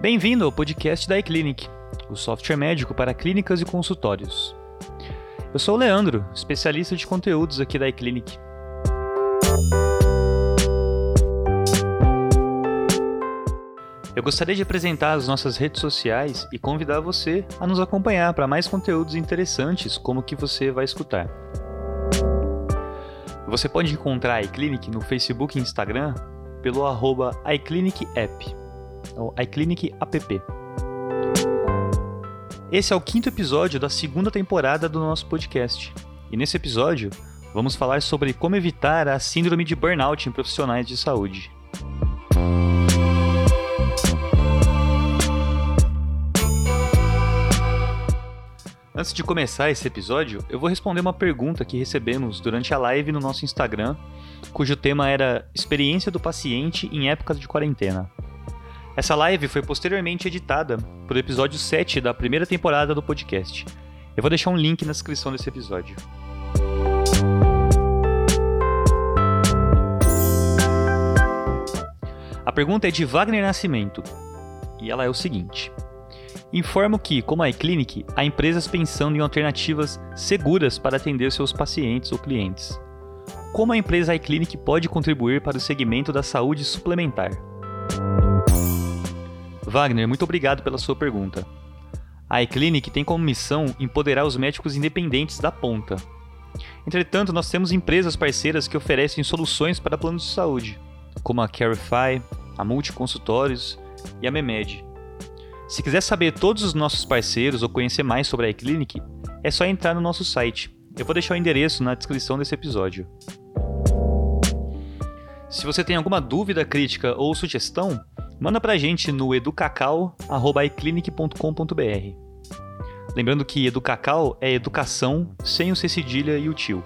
Bem-vindo ao podcast da iClinic, o software médico para clínicas e consultórios. Eu sou o Leandro, especialista de conteúdos aqui da iClinic. Eu gostaria de apresentar as nossas redes sociais e convidar você a nos acompanhar para mais conteúdos interessantes como o que você vai escutar. Você pode encontrar a iClinic no Facebook e Instagram pelo arroba iClinicApp o iClinic App. Esse é o quinto episódio da segunda temporada do nosso podcast. E nesse episódio, vamos falar sobre como evitar a síndrome de burnout em profissionais de saúde. Antes de começar esse episódio, eu vou responder uma pergunta que recebemos durante a live no nosso Instagram, cujo tema era Experiência do paciente em épocas de quarentena. Essa live foi posteriormente editada para o episódio 7 da primeira temporada do podcast. Eu vou deixar um link na descrição desse episódio. A pergunta é de Wagner Nascimento e ela é o seguinte: Informo que, como a iClinic, há empresas pensando em alternativas seguras para atender seus pacientes ou clientes. Como a empresa iClinic pode contribuir para o segmento da saúde suplementar? Wagner, muito obrigado pela sua pergunta. A iClinic tem como missão empoderar os médicos independentes da ponta. Entretanto, nós temos empresas parceiras que oferecem soluções para planos de saúde, como a Carify, a Multiconsultórios e a Memed. Se quiser saber todos os nossos parceiros ou conhecer mais sobre a iClinic, é só entrar no nosso site. Eu vou deixar o endereço na descrição desse episódio. Se você tem alguma dúvida, crítica ou sugestão, manda pra gente no educacau.iclinic.com.br. Lembrando que Educacau é educação sem o C cedilha e o tio.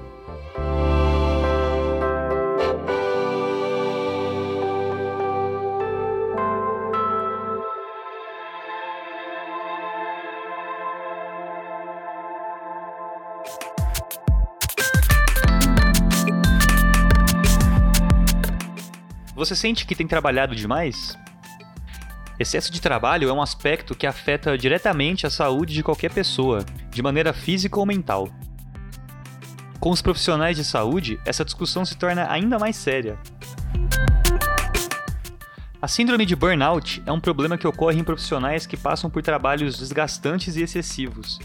Você sente que tem trabalhado demais? Excesso de trabalho é um aspecto que afeta diretamente a saúde de qualquer pessoa, de maneira física ou mental. Com os profissionais de saúde, essa discussão se torna ainda mais séria. A síndrome de burnout é um problema que ocorre em profissionais que passam por trabalhos desgastantes e excessivos.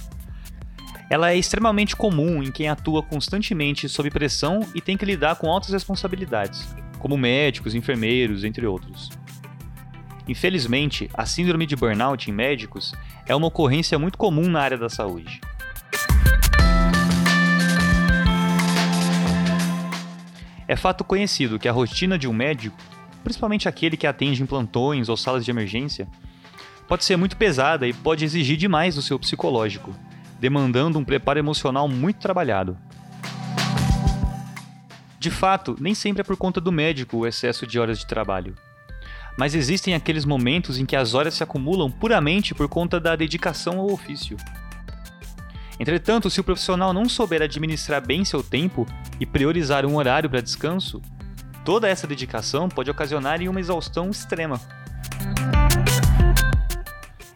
Ela é extremamente comum em quem atua constantemente sob pressão e tem que lidar com altas responsabilidades, como médicos, enfermeiros, entre outros. Infelizmente, a síndrome de burnout em médicos é uma ocorrência muito comum na área da saúde. É fato conhecido que a rotina de um médico, principalmente aquele que atende em plantões ou salas de emergência, pode ser muito pesada e pode exigir demais do seu psicológico, demandando um preparo emocional muito trabalhado. De fato, nem sempre é por conta do médico o excesso de horas de trabalho mas existem aqueles momentos em que as horas se acumulam puramente por conta da dedicação ao ofício. Entretanto, se o profissional não souber administrar bem seu tempo e priorizar um horário para descanso, toda essa dedicação pode ocasionar uma exaustão extrema.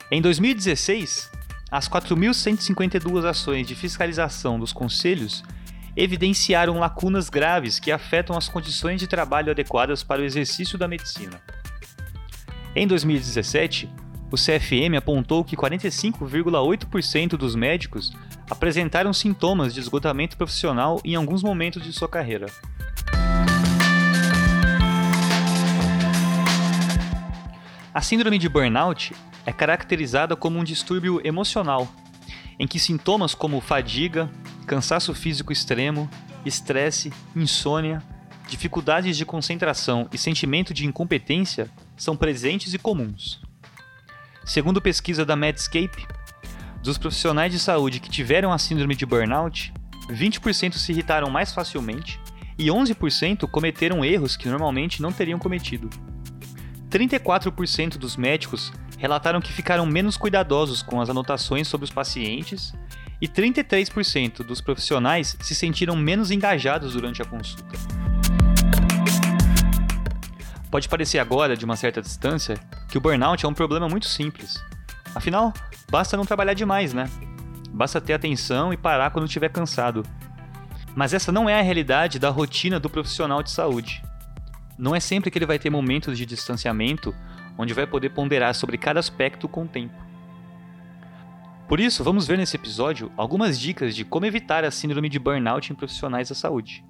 Em 2016, as 4.152 ações de fiscalização dos conselhos evidenciaram lacunas graves que afetam as condições de trabalho adequadas para o exercício da medicina. Em 2017, o CFM apontou que 45,8% dos médicos apresentaram sintomas de esgotamento profissional em alguns momentos de sua carreira. A síndrome de burnout é caracterizada como um distúrbio emocional, em que sintomas como fadiga, cansaço físico extremo, estresse, insônia, dificuldades de concentração e sentimento de incompetência são presentes e comuns. Segundo pesquisa da Medscape, dos profissionais de saúde que tiveram a síndrome de burnout, 20% se irritaram mais facilmente e 11% cometeram erros que normalmente não teriam cometido. 34% dos médicos relataram que ficaram menos cuidadosos com as anotações sobre os pacientes e 33% dos profissionais se sentiram menos engajados durante a consulta. Pode parecer agora, de uma certa distância, que o burnout é um problema muito simples. Afinal, basta não trabalhar demais, né? Basta ter atenção e parar quando estiver cansado. Mas essa não é a realidade da rotina do profissional de saúde. Não é sempre que ele vai ter momentos de distanciamento onde vai poder ponderar sobre cada aspecto com o tempo. Por isso, vamos ver nesse episódio algumas dicas de como evitar a síndrome de burnout em profissionais da saúde.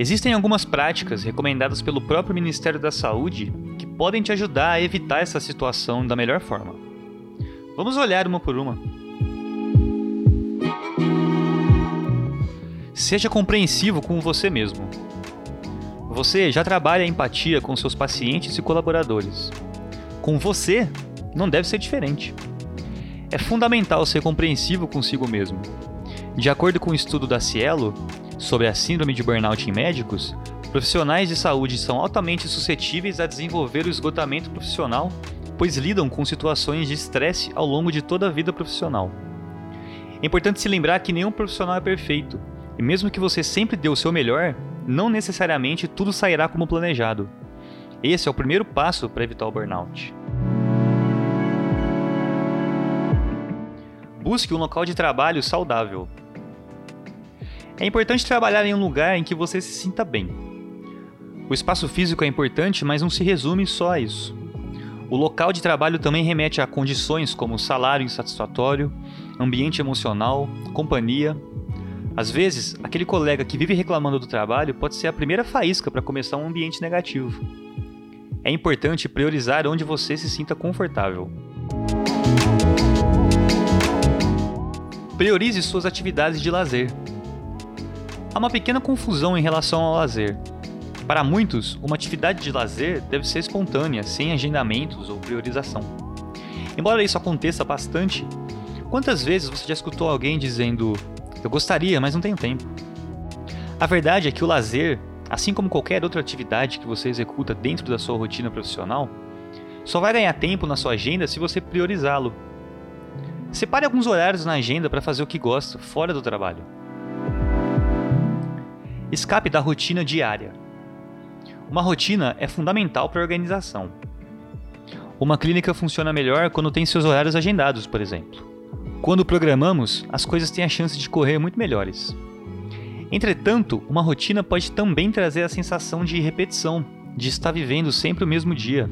Existem algumas práticas recomendadas pelo próprio Ministério da Saúde que podem te ajudar a evitar essa situação da melhor forma. Vamos olhar uma por uma. Seja compreensivo com você mesmo. Você já trabalha a empatia com seus pacientes e colaboradores. Com você, não deve ser diferente. É fundamental ser compreensivo consigo mesmo. De acordo com o estudo da Cielo, sobre a síndrome de burnout em médicos, profissionais de saúde são altamente suscetíveis a desenvolver o esgotamento profissional, pois lidam com situações de estresse ao longo de toda a vida profissional. É importante se lembrar que nenhum profissional é perfeito, e mesmo que você sempre dê o seu melhor, não necessariamente tudo sairá como planejado. Esse é o primeiro passo para evitar o burnout. Busque um local de trabalho saudável. É importante trabalhar em um lugar em que você se sinta bem. O espaço físico é importante, mas não se resume só a isso. O local de trabalho também remete a condições como salário insatisfatório, ambiente emocional, companhia. Às vezes, aquele colega que vive reclamando do trabalho pode ser a primeira faísca para começar um ambiente negativo. É importante priorizar onde você se sinta confortável. Priorize suas atividades de lazer. Há uma pequena confusão em relação ao lazer. Para muitos, uma atividade de lazer deve ser espontânea, sem agendamentos ou priorização. Embora isso aconteça bastante, quantas vezes você já escutou alguém dizendo: Eu gostaria, mas não tenho tempo? A verdade é que o lazer, assim como qualquer outra atividade que você executa dentro da sua rotina profissional, só vai ganhar tempo na sua agenda se você priorizá-lo. Separe alguns horários na agenda para fazer o que gosta, fora do trabalho. Escape da rotina diária. Uma rotina é fundamental para a organização. Uma clínica funciona melhor quando tem seus horários agendados, por exemplo. Quando programamos, as coisas têm a chance de correr muito melhores. Entretanto, uma rotina pode também trazer a sensação de repetição, de estar vivendo sempre o mesmo dia.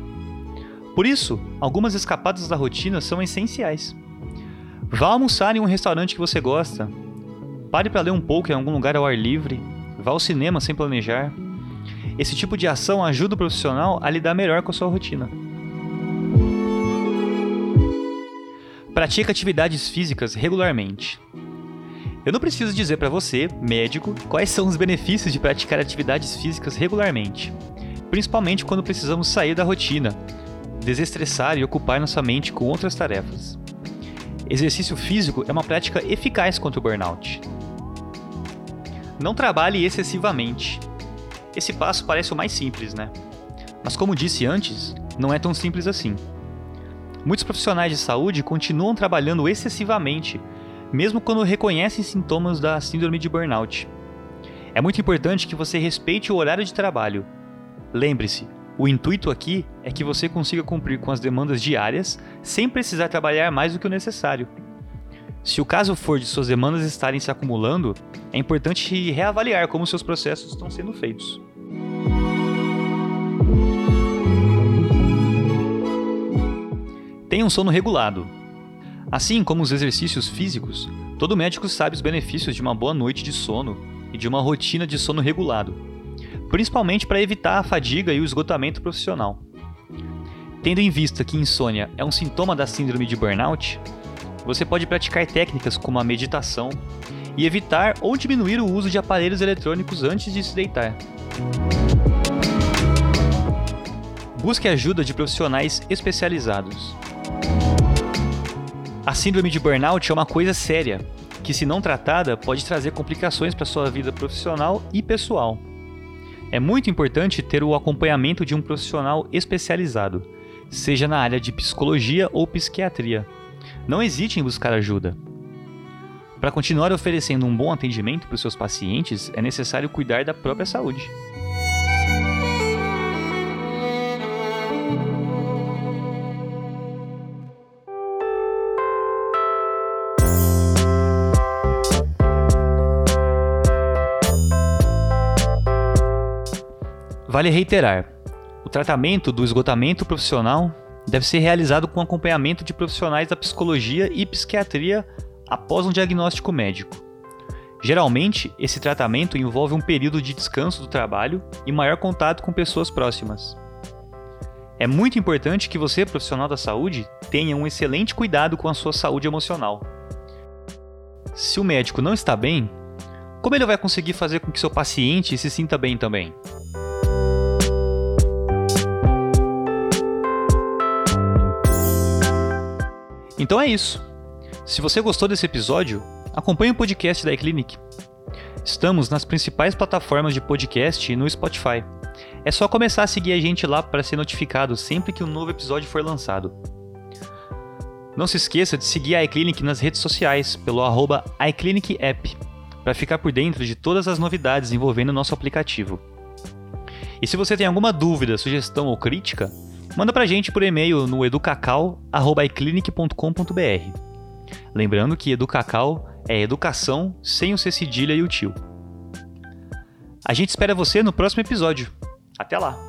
Por isso, algumas escapadas da rotina são essenciais. Vá almoçar em um restaurante que você gosta. Pare para ler um pouco em algum lugar ao ar livre vá ao cinema sem planejar. Esse tipo de ação ajuda o profissional a lidar melhor com a sua rotina. Pratique atividades físicas regularmente. Eu não preciso dizer para você, médico, quais são os benefícios de praticar atividades físicas regularmente, principalmente quando precisamos sair da rotina, desestressar e ocupar nossa mente com outras tarefas. Exercício físico é uma prática eficaz contra o burnout. Não trabalhe excessivamente. Esse passo parece o mais simples, né? Mas como disse antes, não é tão simples assim. Muitos profissionais de saúde continuam trabalhando excessivamente, mesmo quando reconhecem sintomas da síndrome de burnout. É muito importante que você respeite o horário de trabalho. Lembre-se, o intuito aqui é que você consiga cumprir com as demandas diárias sem precisar trabalhar mais do que o necessário. Se o caso for de suas demandas estarem se acumulando, é importante reavaliar como seus processos estão sendo feitos. Tenha um sono regulado. Assim como os exercícios físicos, todo médico sabe os benefícios de uma boa noite de sono e de uma rotina de sono regulado, principalmente para evitar a fadiga e o esgotamento profissional. Tendo em vista que insônia é um sintoma da síndrome de burnout, você pode praticar técnicas como a meditação e evitar ou diminuir o uso de aparelhos eletrônicos antes de se deitar. Busque ajuda de profissionais especializados. A síndrome de burnout é uma coisa séria, que se não tratada pode trazer complicações para sua vida profissional e pessoal. É muito importante ter o acompanhamento de um profissional especializado, seja na área de psicologia ou psiquiatria. Não hesite em buscar ajuda. Para continuar oferecendo um bom atendimento para os seus pacientes, é necessário cuidar da própria saúde. Vale reiterar: o tratamento do esgotamento profissional deve ser realizado com acompanhamento de profissionais da psicologia e psiquiatria após um diagnóstico médico. Geralmente, esse tratamento envolve um período de descanso do trabalho e maior contato com pessoas próximas. É muito importante que você, profissional da saúde, tenha um excelente cuidado com a sua saúde emocional. Se o médico não está bem, como ele vai conseguir fazer com que seu paciente se sinta bem também? Então é isso. Se você gostou desse episódio, acompanhe o podcast da iClinic. Estamos nas principais plataformas de podcast e no Spotify. É só começar a seguir a gente lá para ser notificado sempre que um novo episódio for lançado. Não se esqueça de seguir a iClinic nas redes sociais pelo arroba iClinicApp para ficar por dentro de todas as novidades envolvendo o nosso aplicativo. E se você tem alguma dúvida, sugestão ou crítica, Manda pra gente por e-mail no educacau.iclinic.com.br. Lembrando que Educacau é educação sem o C cedilha e o tio. A gente espera você no próximo episódio. Até lá!